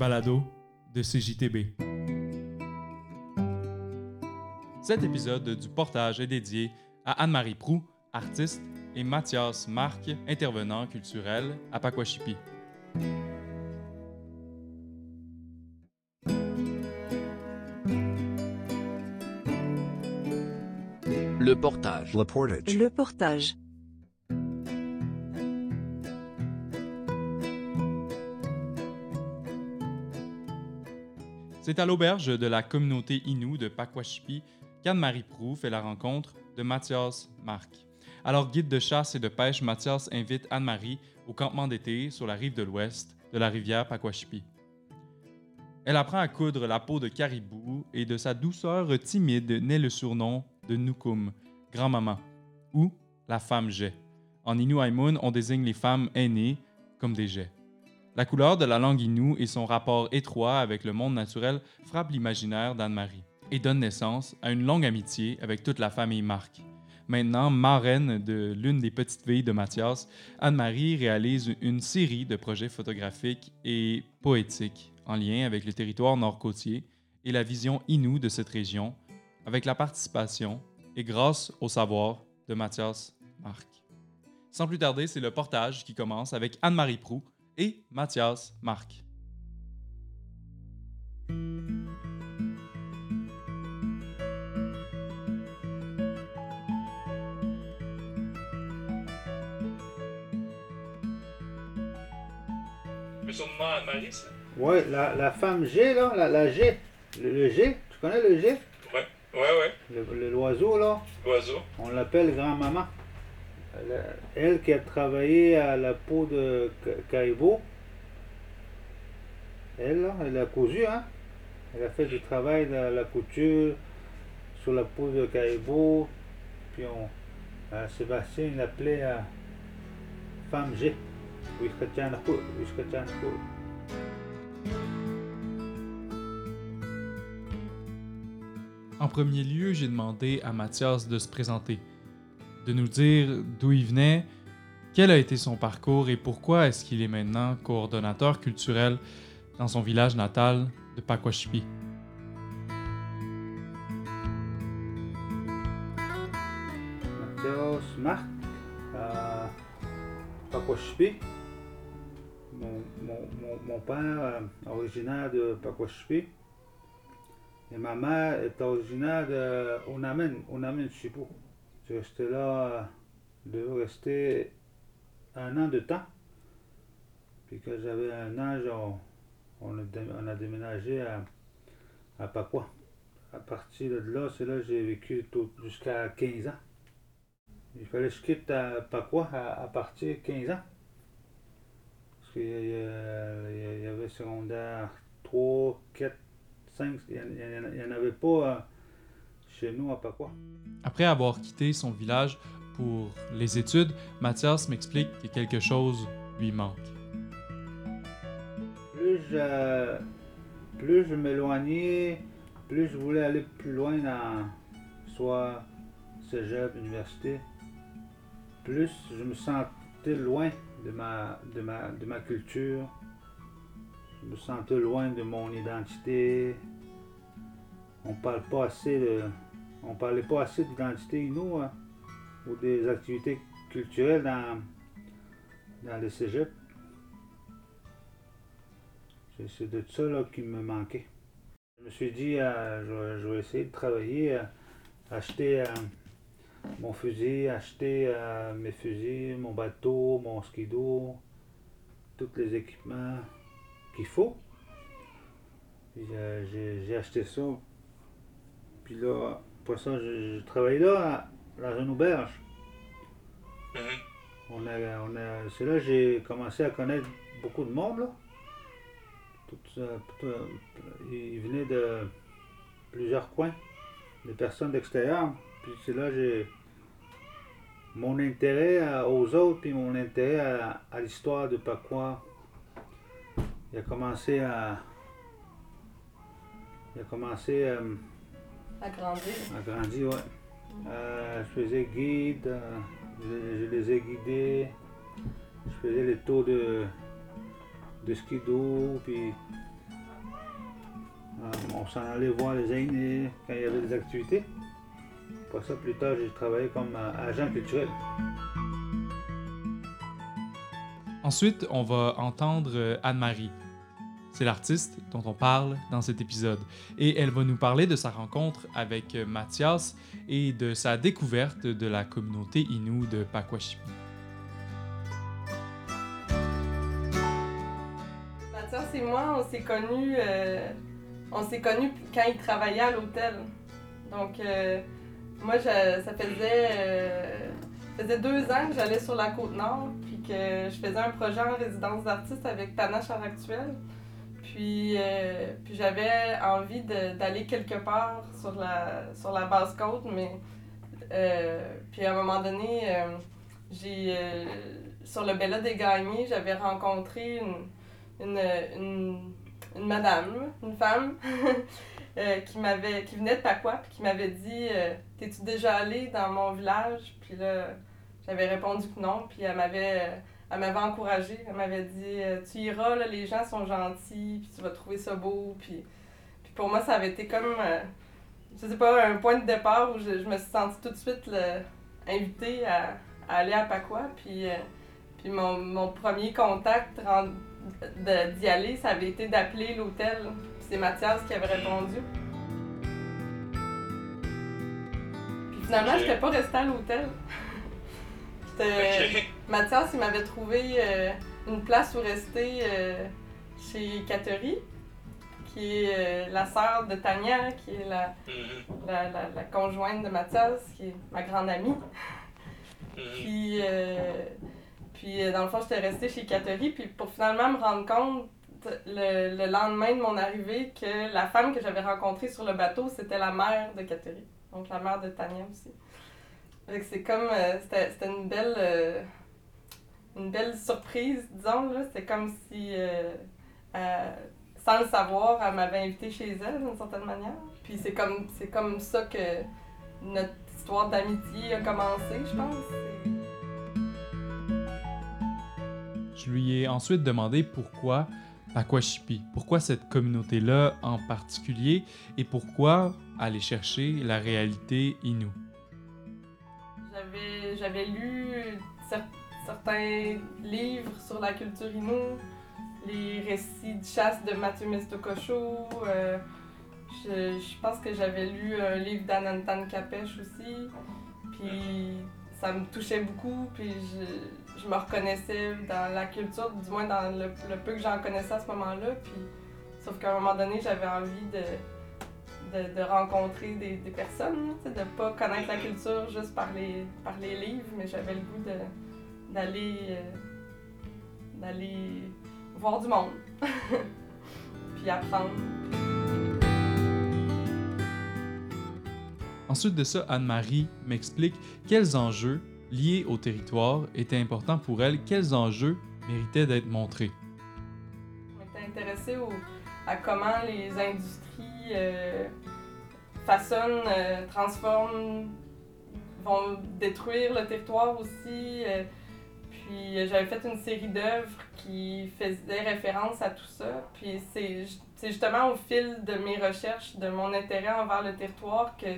balado de CJTB. Cet épisode du portage est dédié à Anne-Marie Prou, artiste, et Mathias Marc, intervenant culturel à Pakwashipi. Le portage. Le portage. Le portage. C'est à l'auberge de la communauté Innu de Pakwashipi qu'Anne-Marie Prou fait la rencontre de Mathias Marc. Alors, guide de chasse et de pêche, Mathias invite Anne-Marie au campement d'été sur la rive de l'ouest de la rivière Pakwashipi. Elle apprend à coudre la peau de caribou et de sa douceur timide naît le surnom de Nukum, grand-maman, ou la femme jet. En Innu Aimon, on désigne les femmes aînées comme des jets. La couleur de la langue Innu et son rapport étroit avec le monde naturel frappent l'imaginaire d'Anne-Marie et donne naissance à une longue amitié avec toute la famille Marc. Maintenant, marraine de l'une des petites filles de Mathias, Anne-Marie réalise une série de projets photographiques et poétiques en lien avec le territoire nord-côtier et la vision Innu de cette région, avec la participation et grâce au savoir de Mathias Marc. Sans plus tarder, c'est le portage qui commence avec Anne-Marie Prou et Mathias Marc. Mais son nom Anne-Marie, ça? Ouais, la, la femme G, là, la, la G, le, le G, tu connais le G? Ouais, ouais, ouais. Le- le- L'oiseau, là, L'oiseau. on l'appelle grand-maman. Elle, qui a travaillé à la peau de ca- caribou, elle, elle a cousu, hein. Elle a fait du travail de la couture sur la peau de caribou. Puis on, euh, Sébastien, l'appelait euh, femme G. En premier lieu, j'ai demandé à Mathias de se présenter, de nous dire d'où il venait, quel a été son parcours et pourquoi est-ce qu'il est maintenant coordonnateur culturel dans son village natal de Pakwashipi. Mathias Marc à Pakwashipi. Mon, père euh, originaire de Pakwashipi. Et ma mère est originaire de Onamen, Onamen. Je restais là, euh, je devais rester un an de temps. Puis quand j'avais un an, on, a, déménagé à, à Pakwa. À partir de là, c'est là que j'ai vécu jusqu'à 15 ans. Il fallait que je quitte à Pakwa à, partir de 15 ans. Parce qu'il y, avait secondaire 3, 4, 5, il n'y en avait pas euh, chez nous à Pakwa. Après avoir quitté son village pour les études, Mathias m'explique que quelque chose lui manque. Plus je, plus je m'éloignais, plus je voulais aller plus loin dans soit cégep, université, plus je me sentais loin de ma, de ma, de ma culture. Je me sentais loin de mon identité. On parle pas assez de, on parlait pas assez d'identité nous hein, ou des activités culturelles dans, dans le cégep. C'est- de ça qui me manquait. Je me suis dit, euh, je, vais, essayer de travailler, euh, acheter euh, mon fusil, acheter mes fusils, mon bateau, mon skido, tous les équipements qu'il faut. J'ai acheté ça. Puis là, pour ça, je, je travaillais là, dans une auberge. On a, on a, c'est là que j'ai commencé à connaître beaucoup de monde. Là. Tout, euh, tout, euh, ils venaient de plusieurs coins, des personnes d'extérieur. Puis c'est là que j'ai mon intérêt à- aux autres, puis mon intérêt à, à l'histoire de Pacois. Il a commencé à. Il a commencé euh, À grandir. à grandir, ouais. Euh, je faisais guide, euh, je, je les ai guidés, je faisais les tours de, de skido, puis Euh, on s'en allait voir les aînés quand il y avait des activités. Pour ça, plus tard, j'ai travaillé comme euh, agent culturel. Ensuite, on va entendre Anne-Marie. C'est l'artiste dont on parle dans cet épisode. Et elle va nous parler de sa rencontre avec euh, Mathias et de sa découverte de la communauté Innu de Pakwashipi. Mathias et moi, on s'est connus, euh, on s'est connus quand il travaillait à l'hôtel. Donc, euh, moi, je- ça faisait, deux ans que j'allais sur la côte nord, puis que je faisais un projet en résidence d'artiste avec Panache à l'actuel. Puis, euh, puis j'avais envie d'aller quelque part sur la, sur la basse côte, mais euh, puis à un moment donné, euh, j'ai sur le Bella des Gagnés, j'avais rencontré une, une, une, madame, une femme, qui m'avait qui venait de Pacoua, puis qui m'avait dit T'es-tu déjà allé dans mon village Puis là, j'avais répondu que non, puis elle m'avait elle m'avait encouragée, elle m'avait dit euh, Tu iras, là, les gens sont gentils, puis tu vas trouver ça beau. Puis, puis pour moi, ça avait été comme, euh, je sais pas, un point de départ où je, je me suis sentie tout de suite là, invitée à, à aller à Pacoua. Puis, euh, puis mon, mon premier contact d'y aller, ça avait été d'appeler l'hôtel. Puis c'est Mathias qui avait répondu. Puis finalement, je n'étais pas restée à l'hôtel. J'étais-. Mathias, il m'avait trouvé euh, une place où rester euh, chez Catherine, qui est euh, la sœur de Tania, qui est la, Mhm. la, la, la conjointe de Mathias, qui est ma grande amie. Mhm. Puis, puis dans le fond, j'étais restée chez Catherine, puis pour finalement me rendre compte le, le lendemain de mon arrivée que la femme que j'avais rencontrée sur le bateau, c'était la mère de Catherine, donc la mère de Tania aussi. Fait que c'est comme, euh, c'était c'était une belle, euh, une belle surprise, disons, là. C'était comme si, euh, euh, sans le savoir, elle m'avait invité chez elle, d'une certaine manière. Puis c'est comme, c'est comme ça que notre histoire d'amitié a commencé, je pense. Je lui ai ensuite demandé pourquoi Pakwashipi, pourquoi cette communauté-là en particulier et pourquoi aller chercher la réalité Innu. J'avais, j'avais lu cer- certains livres sur la culture Innu, les récits de chasse de Mathieu Mestokosho. euh, je, pense que j'avais lu un livre d'Anantan Kapesh aussi. Puis ça me touchait beaucoup, puis je, me reconnaissais dans la culture, du moins dans le, peu que j'en connaissais à ce moment-là. Puis, sauf qu'à un moment donné, j'avais envie de, rencontrer des, personnes, de pas connaître la culture juste par les, par les livres, mais j'avais le goût de- d'aller euh, d'aller voir du monde, puis apprendre. Ensuite de ça, Anne-Marie m'explique quels enjeux liés au territoire étaient importants pour elle, quels enjeux méritaient d'être montrés. On était intéressé à comment les industries euh, façonnent, euh, transforment, vont détruire le territoire aussi. euh, puis euh, j'avais fait une série d'œuvres qui faisaient référence à tout ça. Puis c'est ju- c'est justement au fil de mes recherches, de mon intérêt envers le territoire, que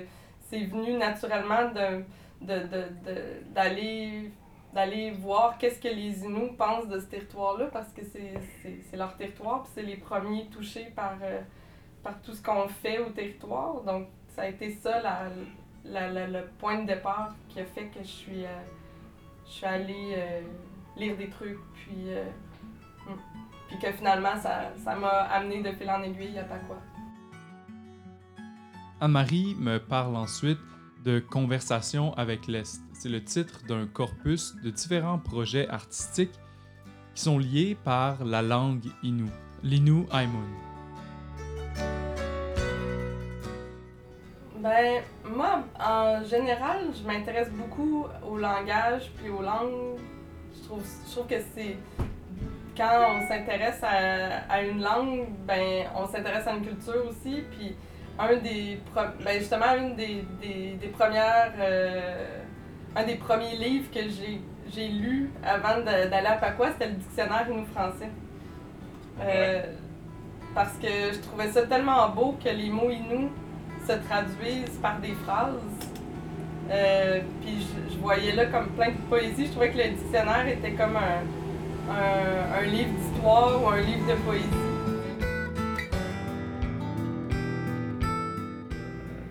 c'est venu naturellement de- de- de- de- d'aller d'aller voir qu'est-ce que les Inuits pensent de ce territoire-là, parce que c'est leur territoire, puis c'est les premiers touchés par, euh, par tout ce qu'on fait au territoire. Donc, ça a été ça la, la- la- le point de départ qui a fait que je suis, euh, je suis allée euh, lire des trucs, puis, euh, hum. puis que finalement, ça ça m'a amené de fil en aiguille à quoi. Anne-Marie me parle ensuite de Conversation avec l'Est. C'est le titre d'un corpus de différents projets artistiques qui sont liés par la langue Innu, l'Innu Aimun. Ben, moi, en général, je m'intéresse beaucoup au langage puis aux langues. Je trouve, je trouve que c'est. Quand on s'intéresse à, à une langue, ben, on s'intéresse à une culture aussi. Puis, un des. pro- Ben, justement, une des, des, des premières. euh, un des premiers livres que j'ai j'ai lu avant d'aller à Pacoua, c'était le dictionnaire Inou français. Euh, parce que je trouvais ça tellement beau que les mots Innu se traduisent par des phrases. Euh, puis je, voyais là comme plein de poésie. Je trouvais que le dictionnaire était comme un, un, livre d'histoire ou un livre de poésie.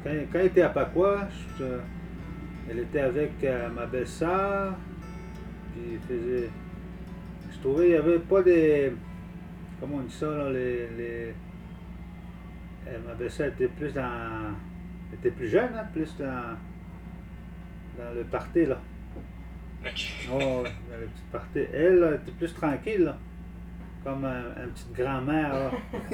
Quand, quand elle était à Pacois, je- elle était avec euh, ma belle-sœur, puis faisait. Je trouvais qu'il n'y avait pas des. Comment on dit ça, là, les. les- ma belle-sœur était plus dans. Elle était plus jeune, hein, plus dans. Dans le party, là. Oh, dans le petit party. Elle, là, était plus tranquille, là. Comme un- une petite grand-mère, là.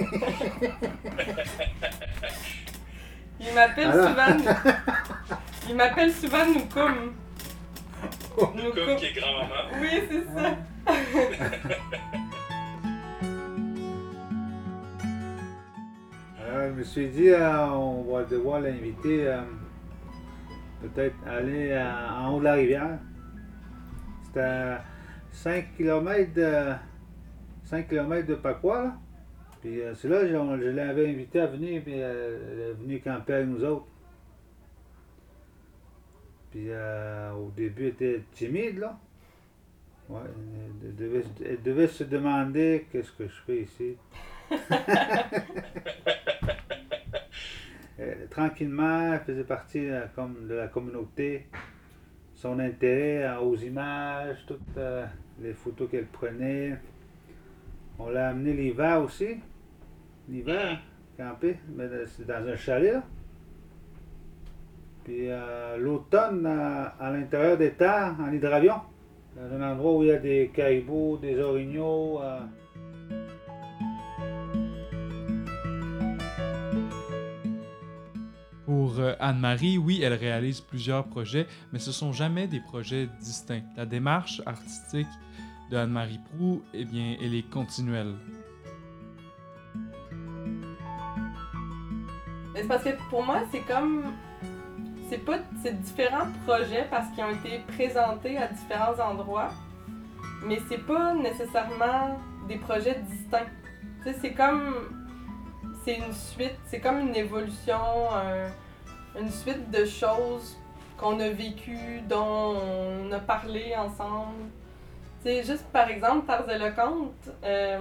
Il m'appelle Alors? souvent. Il m'appelle souvent Noukoum. Comme Noukoum. qui est grand-maman. Oui, c'est ça. Je me suis dit, euh, on va devoir l'inviter, euh, peut-être aller euh, en haut de la rivière. C'était à 5 km de, 5 km de Pacois. Puis euh, c'est là que je, l'avais invité à venir, puis euh, elle est venue camper avec nous autres. Puis euh, au début, elle était timide, là. Elle devait se demander qu'est-ce que je fais ici. Euh, tranquillement, elle faisait partie de la communauté. Son intérêt euh, aux images, toutes euh, les photos qu'elle prenait. On l'a amené l'hiver aussi. L'hiver, camper, mais c'est dans un chalet là. Puis euh, l'automne, à l'intérieur des terres, en hydravion. Dans un endroit où il y a des caribous, des orignaux. Anne-Marie, oui, elle réalise plusieurs projets, mais ce sont jamais des projets distincts. La démarche artistique de Anne-Marie Prou, eh bien, elle est continuelle. C'est parce que pour moi, c'est comme. C'est pas. C'est différents projets parce qu'ils ont été présentés à différents endroits. Mais c'est pas nécessairement des projets distincts. C'est comme. C'est une suite, c'est comme une évolution, une suite de choses qu'on a vécues, dont on a parlé ensemble. Sais, juste par exemple, Tarz de Lecomte, euh,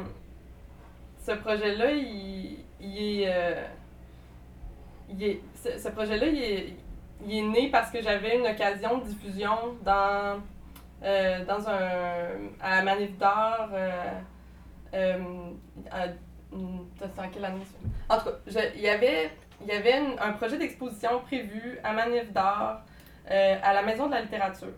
ce projet-là, il, il est. euh, il est- ce, projet-là, il est, né parce que j'avais une occasion de diffusion dans, euh, dans un, à la Manif d'Or. euh, euh, c'est en quelle année? En tout cas, il y avait, il y avait un projet d'exposition prévu à Manif d'Or euh, à la Maison de la littérature.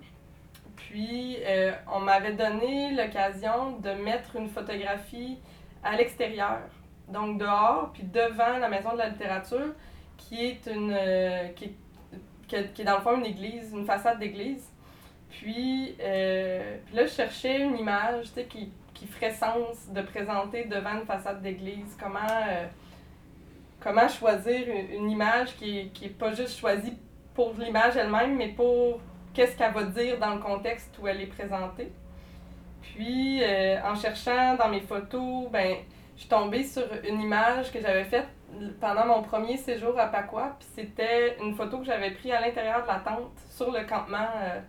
Puis, euh, on m'avait donné l'occasion de mettre une photographie à l'extérieur, donc dehors, puis devant la Maison de la littérature, qui est une euh, qui, qui, est dans le fond une église, une façade d'église. Puis, puis là, je cherchais une image qui, qui ferait sens de présenter devant une façade d'église. Comment, comment choisir une, image qui est, qui pas juste choisie pour l'image elle-même, mais pour qu'est-ce qu'elle va dire dans le contexte où elle est présentée. Puis, euh, en cherchant dans mes photos, ben, je suis tombée sur une image que j'avais faite pendant mon premier séjour à Pacois. Puis c'était une photo que j'avais prise à l'intérieur de la tente sur le campement euh,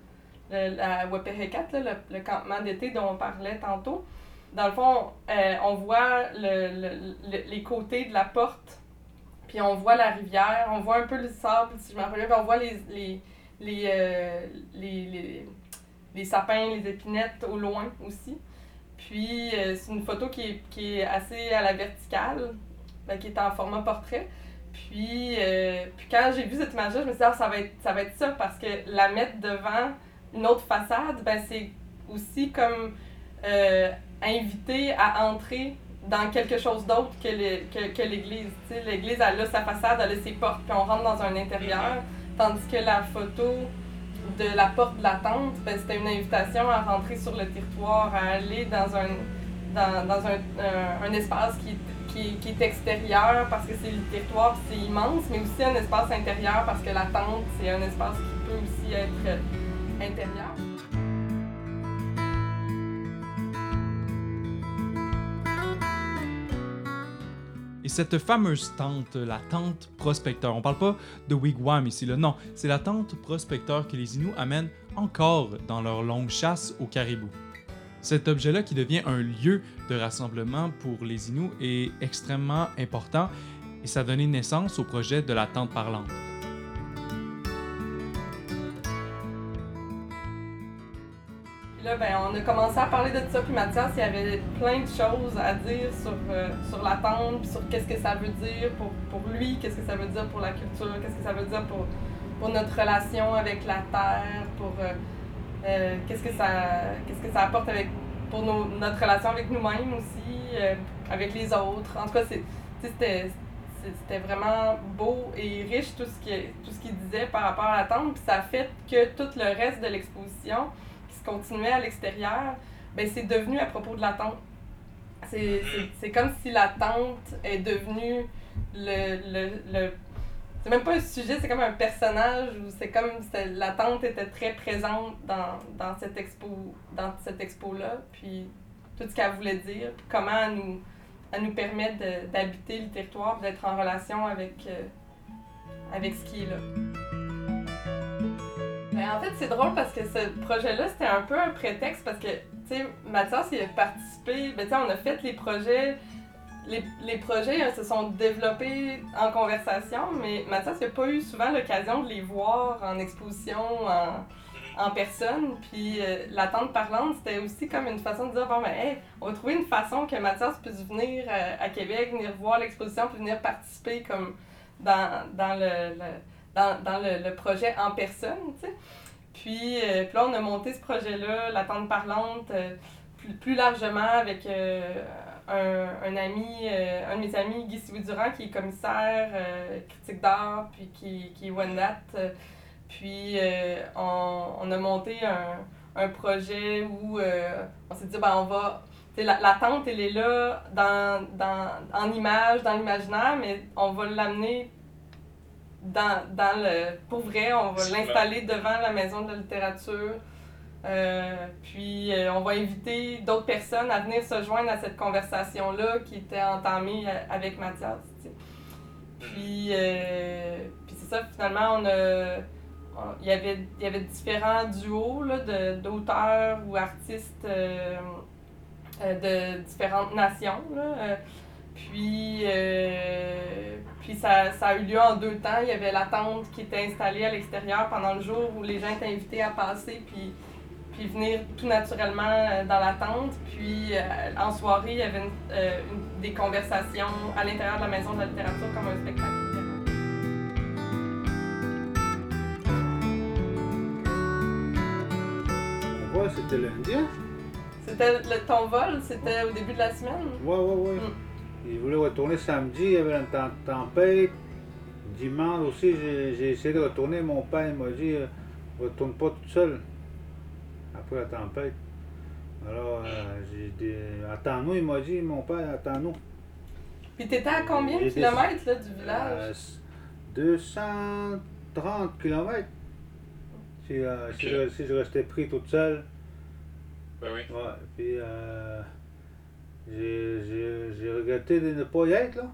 le- le, campement d'été dont on parlait tantôt. Dans le fond, euh, on voit le- les côtés de la porte, puis on voit la rivière, on voit un peu le sable, si je me rappelle puis on voit les, les, les, euh, les, les- sapins, les épinettes au loin aussi. Puis euh, c'est une photo qui est, assez à la verticale, ben, qui est en format portrait. Puis, euh, quand j'ai vu cette image-là, je me suis dit, ah, ça, va être, ça parce que la mettre devant une autre façade, ben, c'est aussi comme inviter à entrer dans quelque chose d'autre que, que, l'église. L'église, elle a sa façade, elle a ses portes, puis on rentre dans un intérieur, tandis que la photo de la porte de la tente, ben, c'était une invitation à rentrer sur le territoire, à aller dans un, dans, dans un, espace qui, qui, est extérieur parce que c'est le territoire, c'est immense, mais aussi un espace intérieur parce que la tente, c'est un espace qui peut aussi être euh, intérieur. Cette fameuse tente, la tente prospecteur, on parle pas de wigwam ici, non, c'est la tente prospecteur que les Inuits amènent encore dans leur longue chasse au caribou. Cet objet-là qui devient un lieu de rassemblement pour les Inuits est extrêmement important et ça a donné naissance au projet de la tente parlante. Là, ben, on a commencé à parler de ça, puis Mathias, il y avait plein de choses à dire sur, euh, sur la tente, puis sur qu'est-ce que ça veut dire pour, pour lui, qu'est-ce que ça veut dire pour la culture, qu'est-ce que ça veut dire pour, pour notre relation avec la terre, pour euh, euh, qu'est-ce que ça qu'est-ce que ça apporte avec pour notre relation avec nous-mêmes aussi, euh, avec les autres. En tout cas, c'était c'était vraiment beau et riche tout ce qui tout ce qu'il disait par rapport à la tente, puis ça fait que tout le reste de l'exposition continuait à l'extérieur, ben c'est devenu à propos de la tente. C'est, c'est, c'est comme si la tente est devenue le, le, le c'est même pas un sujet, c'est comme un personnage ou c'est comme c'était- la tante était très présente dans, dans cette expo dans cette expo là, puis tout ce qu'elle voulait dire, puis comment elle nous elle nous permet d'habiter le territoire, d'être en relation avec euh, avec ce qui est là. Ben, en fait, c'est drôle parce que ce projet-là, c'était un peu un prétexte parce que, tu sais, Mathias, il a participé, ben, tu sais, on a fait les projets, les, les projets euh, se sont développés en conversation, mais Mathias n'a pas eu souvent l'occasion de les voir en exposition, en, en personne. Puis euh, la tente parlante, c'était aussi comme une façon de dire, bon, ben, hey, on va trouver une façon que Mathias puisse venir euh, à Québec, venir voir l'exposition, puis venir participer comme dans, dans le dans, dans le, le projet en personne, tu sais. Puis, euh, puis là, on a monté ce projet-là, la tente parlante, euh, plus, plus largement avec euh, un, un ami, un de mes amis, Guy Siwi-Durand, qui est commissaire, critique d'art, puis qui, qui est Wendat. Euh, Puis, on, on a monté un, un projet où on s'est dit, ben, on va... La, la tente, elle est là dans, dans, en image, dans l'imaginaire, mais on va l'amener dans, dans le. Pour vrai, on va l'installer devant la maison de la littérature. Euh, puis euh, on va inviter d'autres personnes à venir se joindre à cette conversation-là qui était entamée euh, avec Mathias. Puis, euh, puis c'est ça, finalement, on a. Il y avait, il y avait différents duos là, de- d'auteurs ou artistes de différentes nations. Là. Puis, puis ça, ça a eu lieu en deux temps. Il y avait la tente qui était installée à l'extérieur pendant le jour où les gens étaient invités à passer puis, puis venir tout naturellement euh, dans la tente. Puis euh, en soirée, il y avait une- euh, une- des conversations à l'intérieur de la maison de la littérature comme un spectacle. c'était lundi? C'était ton vol, c'était au début de la semaine? Ouais, ouais, ouais. Mm. Il voulait retourner samedi, il y avait une tem- tempête. Dimanche aussi, j'ai essayé de retourner. Mon père il m'a dit euh, retourne pas tout seul après la tempête. Alors, euh, j'ai dit attends-nous, il m'a dit mon père, attends-nous. Puis t'étais à combien de kilomètres là, du Euh, village? 230 km. Si, euh, si, je, si je restais pris toute seule. Ben oui. Ouais, puis euh, j'ai- j'ai j'ai regretté de ne pas y être, là.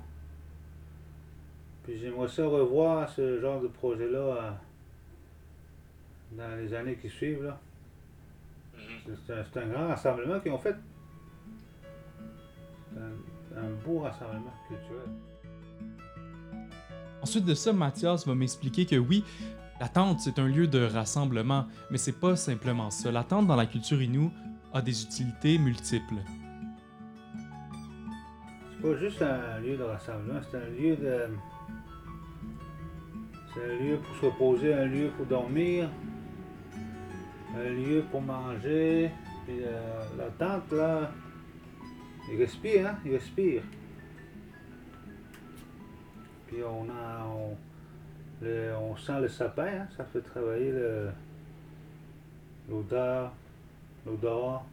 Puis j'aimerais ça revoir ce genre de projet-là euh, dans les années qui suivent, là. Mhm. C'est- un, c'est un grand rassemblement qu'ils ont fait. C'est un, un beau rassemblement culturel. Ensuite de ça, Mathias va m'expliquer que oui, la tente, c'est un lieu de rassemblement, mais c'est pas simplement ça. La tente dans la culture Innu a des utilités multiples. Pas juste un lieu de rassemblement, c'est un lieu de. C'est un lieu pour se reposer, un lieu pour dormir, un lieu pour manger. Puis la tente, là, il respire, hein? Il respire. Puis on a. On, sent le sapin, hein? Ça fait travailler le- l'odeur, l'odorat.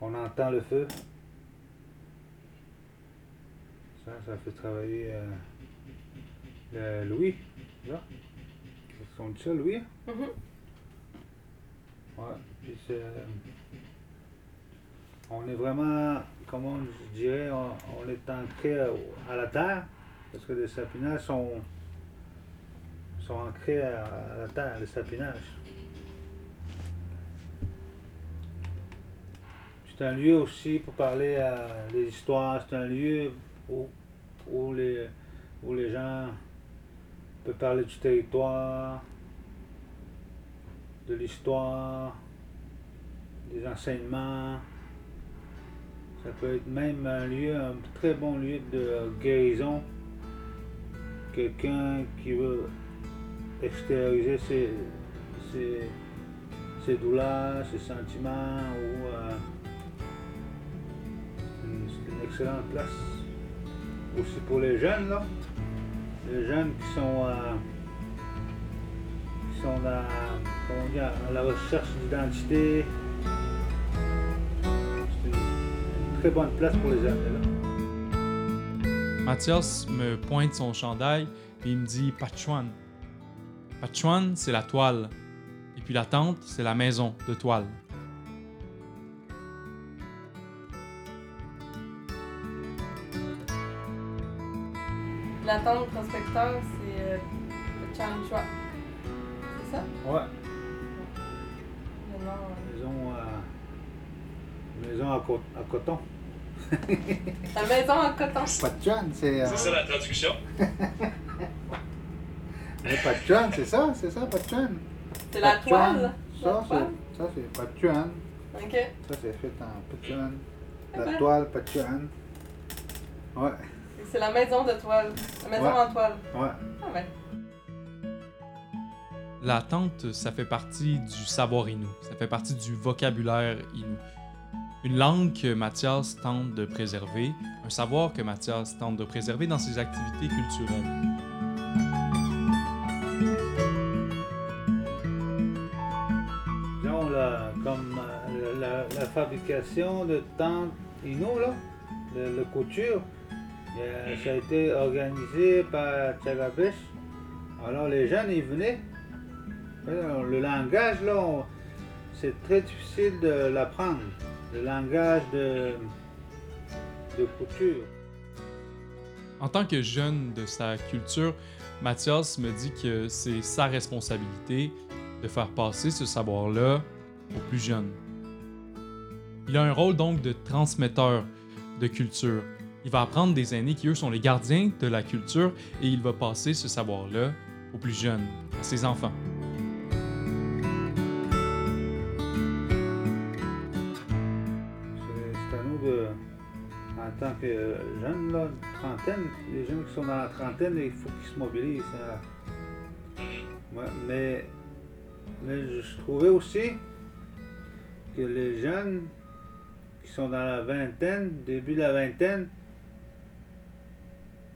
On entend le feu. Ça, ça fait travailler euh, le Louis. Là. On dit ça, Louis? hein? Mhm. Mm-hmm. euh, Ouais. Puis c'est. on est vraiment, comment je dirais, on, on est ancré à, à la terre, parce que les sapinages sont, sont ancrés à, à la terre, les sapinages. C'est un lieu aussi pour parler à des histoires, c'est un lieu où, où, les, où les gens peuvent parler du territoire, de l'histoire, des enseignements. Ça peut être même un lieu, un très bon lieu de guérison. Quelqu'un qui veut extérioriser ses, ses, ses douleurs, ses sentiments ou euh, une- excellente place. Aussi pour les jeunes, là? Les jeunes qui sont, euh, qui sont comment à la recherche d'identité. C'est une, très bonne place pour les amener là. Mathias me pointe son chandail et il me dit Pachuan. Pachuan, c'est la toile. Et puis la tente, c'est la maison de toile. La tente prospecteur, c'est euh, le Chanchua. C'est ça? Ouais, Le nom. euh, maison, euh, maison à, co- à coton. La maison en coton. Pas de c'est. euh, C'est ça la traduction? mais pas de c'est ça, c'est ça, pas de. C'est la toile? Ça, c'est, ça, c'est pas de chun. Ok. Ça, c'est fait en pas de chun. La toile, pas de chun. Ouais, C'est la maison de toile. La maison Ouais. en toile. ouais. Ah ouais. La tente, ça fait partie du savoir inou. Ça fait partie du vocabulaire inou. Une langue que Mathias tente de préserver, un savoir que Mathias tente de préserver dans ses activités culturelles. Disons, là, comme euh, la, la fabrication de tentes Inou, là, le, le couture, euh, ça a été organisé par Tchagabesh. Alors les jeunes, ils venaient. Le langage, là, c'est très difficile de l'apprendre. Le langage de, de couture. En tant que jeune de sa culture, Mathias me dit que c'est sa responsabilité de faire passer ce savoir-là aux plus jeunes. Il a un rôle donc de transmetteur de culture. Il va apprendre des aînés qui, eux, sont les gardiens de la culture et il va passer ce savoir-là aux plus jeunes, à ses enfants. C'est à nous de, en tant que jeunes, là, trentaine, les jeunes qui sont dans la trentaine, il faut qu'ils se mobilisent. mais, mais je trouvais aussi que les jeunes qui sont dans la vingtaine, début de la vingtaine,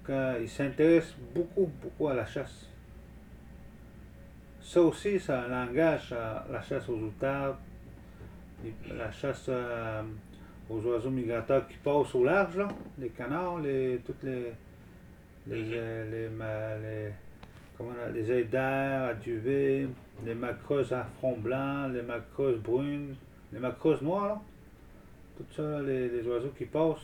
quand ils s'intéressent beaucoup, beaucoup à la chasse. Ça aussi, un langage, à la chasse aux outardes, et la chasse euh, aux oiseaux migrateurs qui passent au large, là, les canards, les, toutes les, les, euh, les, comment on a- les à duvet, les macreuses à front blanc, les macreuses brunes, les macreuses noires, tout ça, les, les oiseaux qui passent.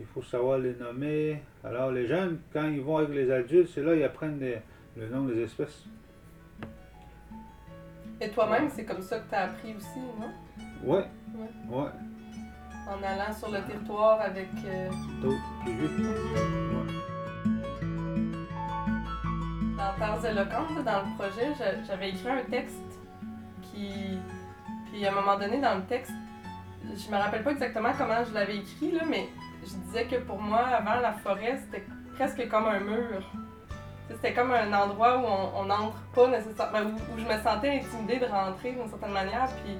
Il faut savoir les nommer. Alors les jeunes, quand ils vont avec les adultes, c'est là qu'ils apprennent les- le nom des espèces. Et toi-même, c'est comme ça que tu as appris aussi, non? Ouais, Ouais. ouais, En allant sur le territoire avec. euh, tôt, plus vite. Ouais. Dans Terres éloquentes, dans le projet, j'a- j'avais écrit un texte qui. Puis à un moment donné, dans le texte, je me rappelle pas exactement comment je l'avais écrit, là, mais je disais que pour moi, avant la forêt, c'était presque comme un mur. C'était comme un endroit où on n'entre pas nécessairement, où, je me sentais intimidée de rentrer d'une certaine manière, puis,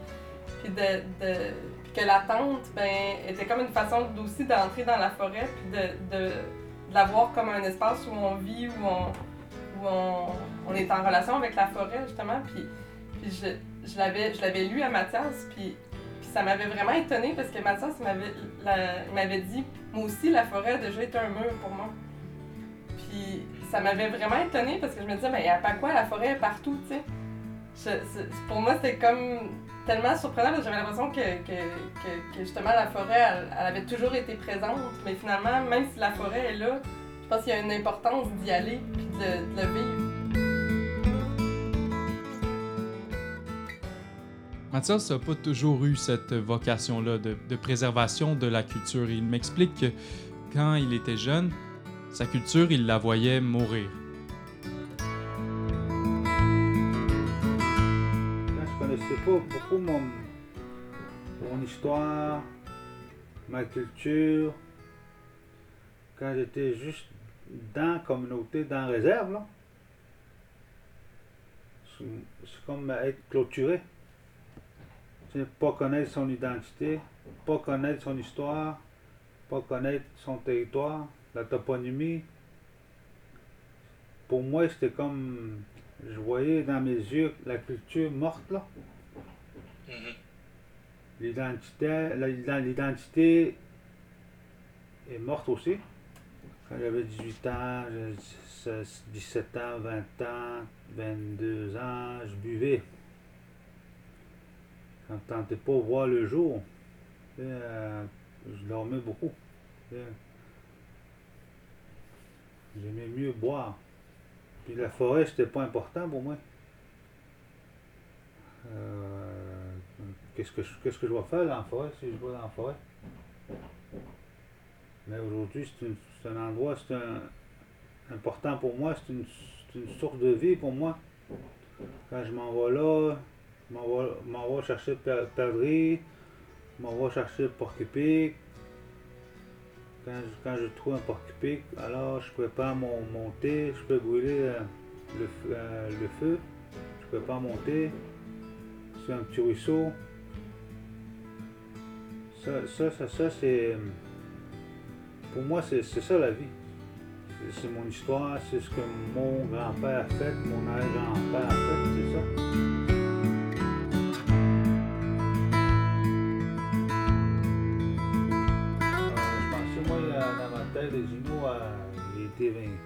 que la tente ben, était comme une façon aussi d'entrer dans la forêt, puis de, de, la voir comme un espace où on vit, où on, est en relation avec la forêt, justement. Puis, je, je l'avais lu à Mathias, puis, ça m'avait vraiment étonnée parce que Mathias il m'avait dit Moi aussi, la forêt a déjà été un mur pour moi. Puis ça m'avait vraiment étonnée parce que je me disais Mais à quoi la forêt est partout, tu sais. pour moi, c'était comme tellement surprenant parce que j'avais l'impression que, que, que, justement la forêt, elle, elle avait toujours été présente. Mais finalement, même si la forêt est là, je pense qu'il y a une importance d'y aller puis de, de le vivre. Mathias n'a pas toujours eu cette vocation-là de, préservation de la culture. Il m'explique que quand il était jeune, sa culture, il la voyait mourir. Je connaissais pas beaucoup mon, histoire, ma culture, quand j'étais juste dans la communauté, dans la réserve, c'est comme être clôturé. Sais, pas connaître son identité, pas connaître son histoire, pas connaître son territoire, la toponymie. Pour moi, c'était comme je voyais dans mes yeux la culture morte là. Mhm. L'identité, l'identité est morte aussi. Quand j'avais 18 ans, j'avais 16, 17 ans, 20 ans, 22 ans, je buvais. Je ne tentais pas voir le jour. Sais, euh, je dormais beaucoup. Sais. J'aimais mieux boire. Puis la forêt, c'était pas important pour moi. Euh, qu'est-ce, que je, qu'est-ce que je dois faire dans la forêt si je vais dans la forêt? Mais aujourd'hui, c'est, un endroit, c'est important pour moi, c'est une, c'est une source de vie pour moi. Quand je m'en vais là, m'en m'en vais chercher je m'en vais chercher porc-épic. Quand je, quand je trouve un porc-épic, alors je prépare mon, mon je peux brûler euh, le, euh, le feu, je prépare mon thé sur un petit ruisseau. Ça, ça, ça, ça, c'est. Pour moi, c'est ça la vie. C'est mon histoire, c'est ce que mon grand-père a fait, mon arrière-grand-père a fait, c'est ça. Ils étaient vain-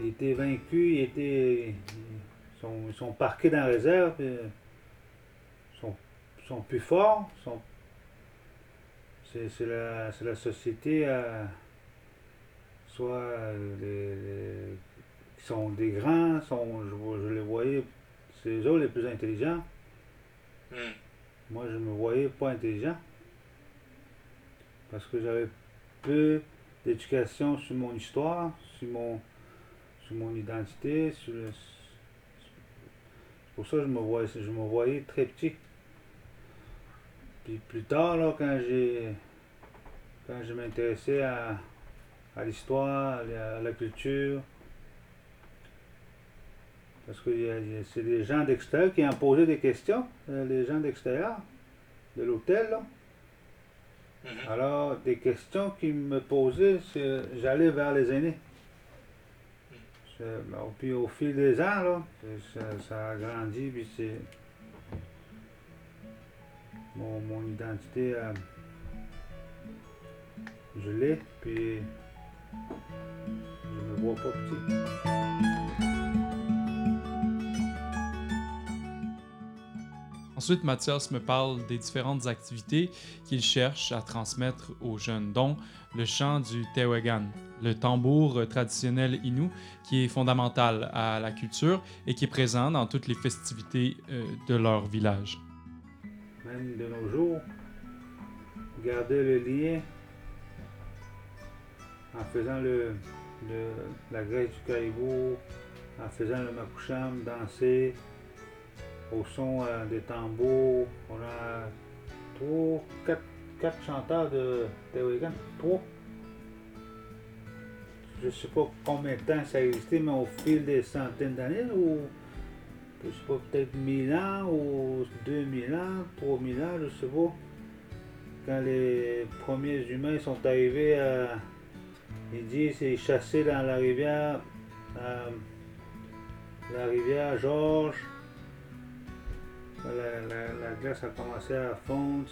ils étaient vaincus, ils étaient. Ils sont, sont parqués dans la réserve, puis, euh, ils sont, sont plus forts, sont c'est c'est la, c'est la société, euh, soit euh, les, les- qui sont des grands, sont, je, les voyais, c'est eux autres les plus intelligents. Mhm. Moi, je me voyais pas intelligent. Parce que j'avais peu d'éducation sur mon histoire, sur mon, sur mon identité. Sur le- c'est pour ça que je me voyais, très petit. Puis plus tard, là, quand j'ai quand je m'intéressais à, à l'histoire, à la, culture, parce que c'est des gens d'extérieur qui ont posé des questions, euh, les gens d'extérieur, de l'hôtel. Mhm. Alors, des questions qu'ils me posaient, c'est- j'allais vers les aînés. C'est- bon, Puis au fil des ans, là, ça, ça a grandi, puis c'est. Mon, mon identité, euh, je l'ai, puis je me vois pas petit. Ensuite, Mathias me parle des différentes activités qu'il cherche à transmettre aux jeunes, dont le chant du Tewegan, le tambour traditionnel inou qui est fondamental à la culture et qui est présent dans toutes les festivités euh, de leur village. même de nos jours, garder le lien en faisant la graisse du caribou, en faisant le makoucham, danser au son euh, des tambours. On a trois, quatre, quatre chanteurs de Tewegan, trois. Je ne sais pas combien de temps ça a existé, mais au fil des centaines d'années, ou je sais pas, peut-être 1000 ans ou 2000 ans, 3000 ans, je sais pas. Quand les premiers humains sont arrivés à. Ils disent ils chassaient dans la rivière. euh, la rivière Georges. La, la- la glace a commencé à fondre,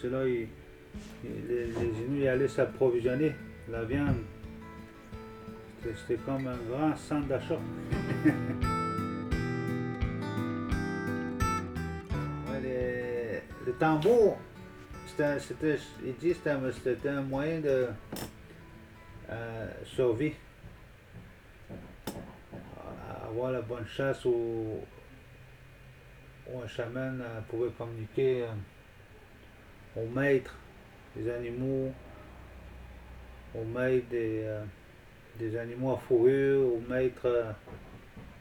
les, les Inuits allaient s'approvisionner la viande. C'était- comme un grand centre d'achat. tambour, c'était, il c'était, un moyen de euh, survie. Avoir la bonne chasse où, où un chaman euh, pouvait communiquer euh, au maître des animaux, au maître des, euh, animaux à fourrure, au maître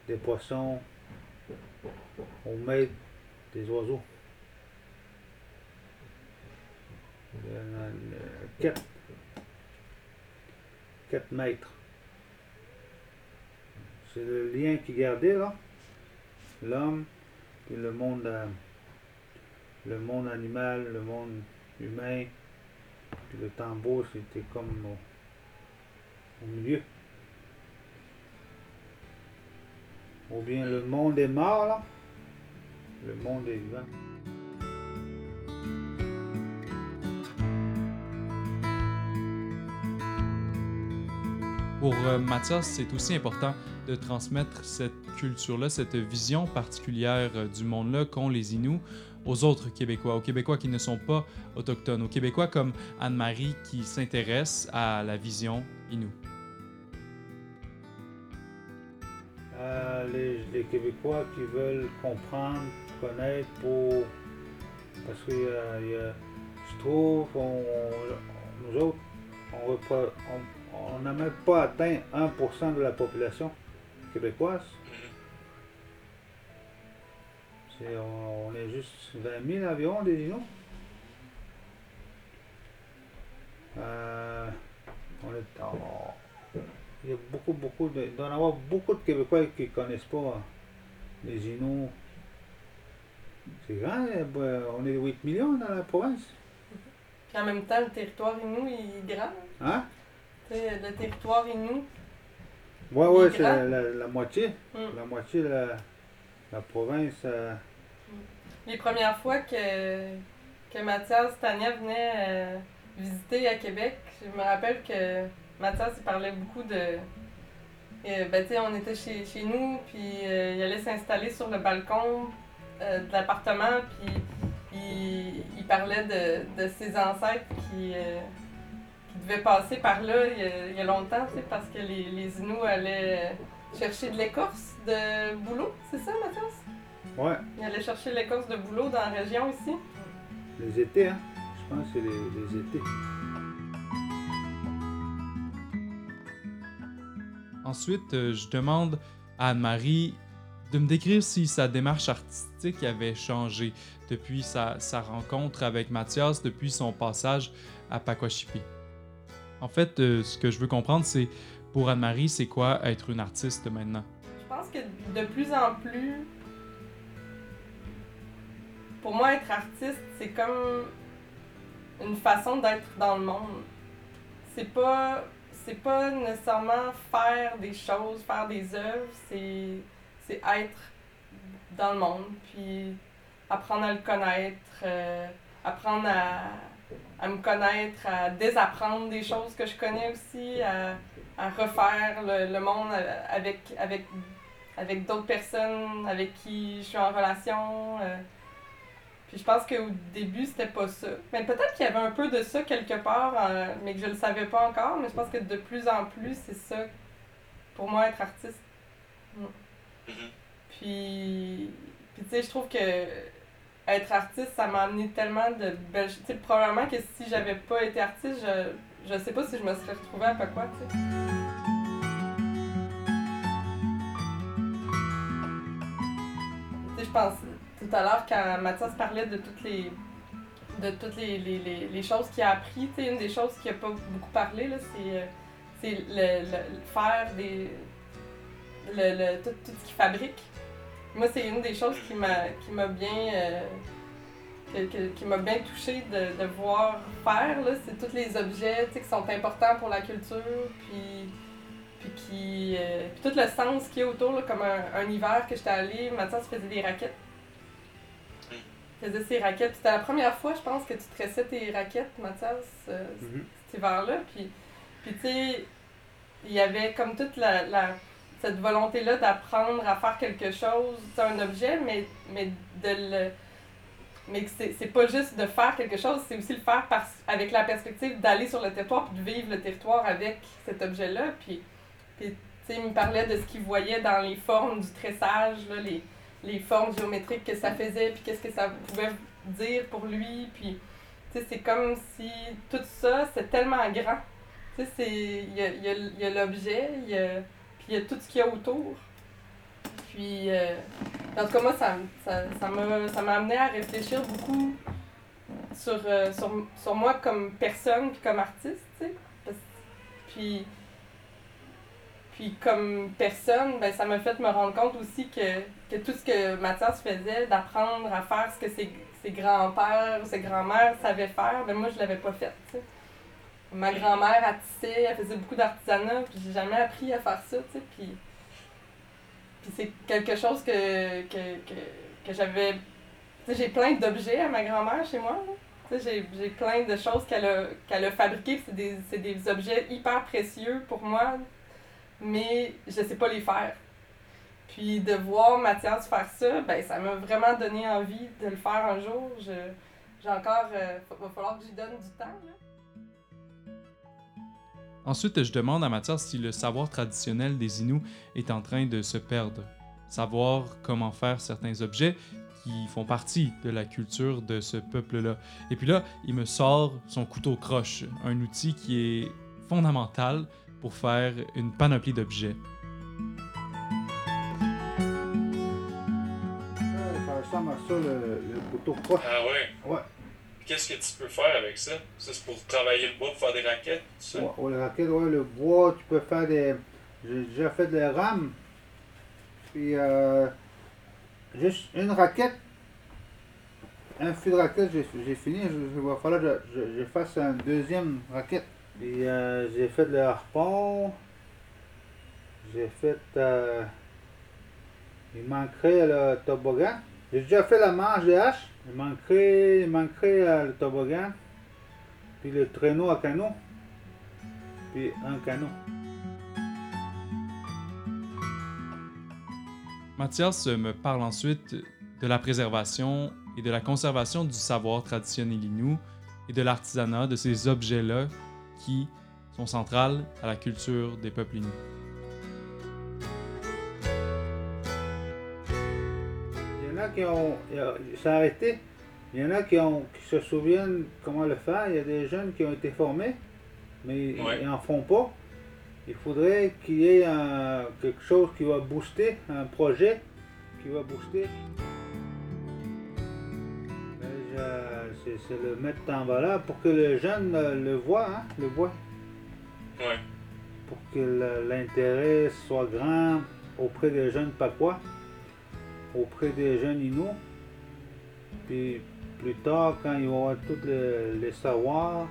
des poissons, au maître des oiseaux. Euh, quatre. Quatre maîtres. C'est le lien qui gardait là. L'homme, puis le monde, euh, le monde animal, le monde humain, le tambour, c'était comme au, au milieu. Ou bien le monde est mort là. Le monde est vivant. Pour euh, Mathias, c'est aussi important de transmettre cette culture-là, cette vision particulière euh, du monde-là qu'ont les Inuits aux autres Québécois, aux Québécois qui ne sont pas autochtones, aux Québécois comme Anne-Marie qui s'intéresse à la vision Inou. Euh, les, Québécois qui veulent comprendre, connaître pour. Parce que euh, je trouve, on, nous autres, on n'a même pas atteint 1% de la population québécoise. C'est- on, on est juste 20 000 environ des Inuits. Euh, on est, on- il y a beaucoup, beaucoup de. Il doit y en avoir beaucoup de Québécois qui ne connaissent pas les Inuits. C'est grand, euh, on est 8 millions dans la province. Puis en même temps, le territoire Inou il est grand. Hein? Le territoire Inou. Ouais, ouais, est c'est la, la- la moitié. hmm. La moitié de la, la province. euh, Les premières fois que, que Mathias Tania venait euh, visiter à Québec, je me rappelle que Mathias il parlait beaucoup de. euh, ben, tu sais, on était chez, chez nous, puis euh, il allait s'installer sur le balcon de l'appartement, puis il, il parlait de, de ses ancêtres qui, qui devaient passer par là il y a, il y a longtemps, tu sais, parce que les, les Inuits allaient chercher de l'écorce de boulot, c'est ça, Mathias? ouais, Il allait chercher l'écorce de boulot dans la région ici. les étés, hein. Je pense que c'est les, les étés. Ensuite, euh, je demande à Anne-Marie de me décrire si sa démarche artistique avait changé depuis sa, sa rencontre avec Mathias, depuis son passage à Pakwashipi. En fait, euh, ce que je veux comprendre, c'est pour Anne-Marie, c'est quoi être une artiste maintenant? Je pense que de plus en plus, pour moi, être artiste, c'est comme une façon d'être dans le monde. C'est pas, c'est pas nécessairement faire des choses, faire des œuvres, c'est, être dans le monde, puis apprendre à le connaître, euh, apprendre à, à me connaître, à désapprendre des choses que je connais aussi, à, à refaire le, le monde avec, avec, avec d'autres personnes avec qui je suis en relation. euh. Puis je pense qu'au début, c'était pas ça. Mais peut-être qu'il y avait un peu de ça quelque part, euh, mais que je le savais pas encore. Mais je pense que de plus en plus, c'est ça pour moi être artiste. Mm. Mhm. Puis, puis tu sais, je trouve que être artiste, ça m'a amené tellement de belles choses. Probablement que si j'avais pas été artiste, je, je sais pas si je me serais retrouvée à quoi, tu sais. Tu sais, je pense tout à l'heure quand Mathias parlait de toutes les de toutes les, les, les, choses qu'il a appris, une des choses qu'il n'a pas beaucoup parlé, c'est, euh, le- le faire des. Le, le- tout, tout ce qu'il fabrique. Moi, c'est une des choses qui m'a, qui m'a bien. euh, que- que- qui m'a bien touchée de, de voir faire, là, c'est tous les objets tu sais, qui sont importants pour la culture, puis, puis, qui, euh, puis tout le sens qu'il y a autour, là, comme un, un hiver que j'étais allée, Mathias faisait des raquettes. Il faisait ses raquettes. C'était la première fois, je pense, que tu tressais tes raquettes, Mathias, euh, Mhm. cet hiver-là. Puis, puis tu sais, il y avait comme toute la, la- cette volonté-là d'apprendre à faire quelque chose, c'est un objet, mais, mais de le mais c'est pas juste de faire quelque chose, c'est aussi le faire avec la perspective d'aller sur le territoire puis de vivre le territoire avec cet objet-là. Puis, puis tu sais, il me parlait de ce qu'il voyait dans les formes du tressage, là, les, les formes géométriques que ça faisait, puis qu'est-ce que ça pouvait dire pour lui. Puis, tu sais, c'est comme si tout ça, c'est tellement grand. Tu sais, il y a, y a l'objet, il y a, puis il y a tout ce qu'il y a autour. Puis, euh, en tout cas, moi, ça ça, ça m'a ça m'a amené à réfléchir beaucoup sur, euh, sur, sur moi comme personne puis comme artiste, tu sais. Puis, puis comme personne, ben, ça m'a fait me rendre compte aussi que, que tout ce que Mathias faisait, d'apprendre à faire ce que ses, ses grands-pères ou ses grands-mères savaient faire, ben moi, je l'avais pas fait. Ma grand-mère, elle tissait, elle faisait beaucoup d'artisanat, puis j'ai jamais appris à faire ça, tu sais. Puis, puis c'est quelque chose que, j'avais. Tu sais, j'ai plein d'objets à ma grand-mère chez moi. Tu sais, j'ai, plein de choses qu'elle a, qu'elle a fabriquées, c'est des, des objets hyper précieux pour moi, mais je sais pas les faire. Puis de voir Mathias faire ça, ben ça m'a vraiment donné envie de le faire un jour. Je, j'ai encore. euh, va falloir que j'y donne du temps. Ensuite, je demande à Mathias si le savoir traditionnel des Inuits est en train de se perdre. Savoir comment faire certains objets qui font partie de la culture de ce peuple-là. Et puis là, il me sort son couteau croche, un outil qui est fondamental pour faire une panoplie d'objets. Ça, ça ressemble à ça, le, le couteau croche. Ah ouais? Ouais. Qu'est-ce que tu peux faire avec ça? C'est pour travailler le bois, pour faire des raquettes, tout? Ouais, ouais, le raquette, ouais, le bois, tu peux faire des. J'ai déjà fait des rames. Puis, euh, juste une raquette. Un fil de raquette, j'ai fini. Il va falloir que je fasse un deuxième raquette. Puis, euh, j'ai fait le harpon. J'ai fait. euh, il manquerait le toboggan. J'ai déjà fait la manche de hache. Il manquerait, euh, le toboggan. Puis le traîneau à canot puis un canot. Mathias me parle ensuite de la préservation et de la conservation du savoir traditionnel inou et de l'artisanat de ces objets-là qui sont centrales à la culture des peuples inuits. Qui ont. a arrêté. Il y en a qui, ont, qui se souviennent comment le faire. Il y a des jeunes qui ont été formés, mais Ouais. ils n'en font pas. Il faudrait qu'il y ait un- quelque chose qui va booster, un projet qui va booster. Ben, C'est le mettre en valeur pour que le jeune euh, le voit, hein, le voit. Ouais. pour que l'intérêt soit grand auprès des jeunes Pacois, auprès des jeunes Inuits. Puis plus tard, quand ils vont avoir tous les, les savoirs,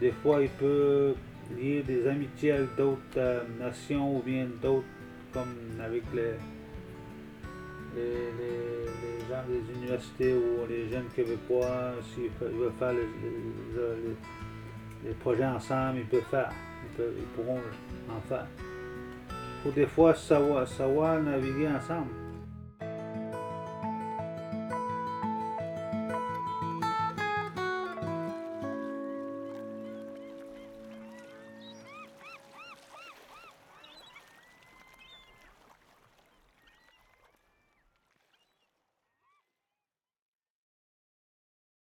des fois il peut lier des amitiés avec d'autres euh, nations ou bien d'autres, comme avec les, les, les- gens des universités ou les jeunes Québécois, s'ils veulent- faire les- les projets ensemble, ils peuvent faire. Ils, peuvent- ils pourront en faire. Il faut des fois savoir, savoir naviguer ensemble.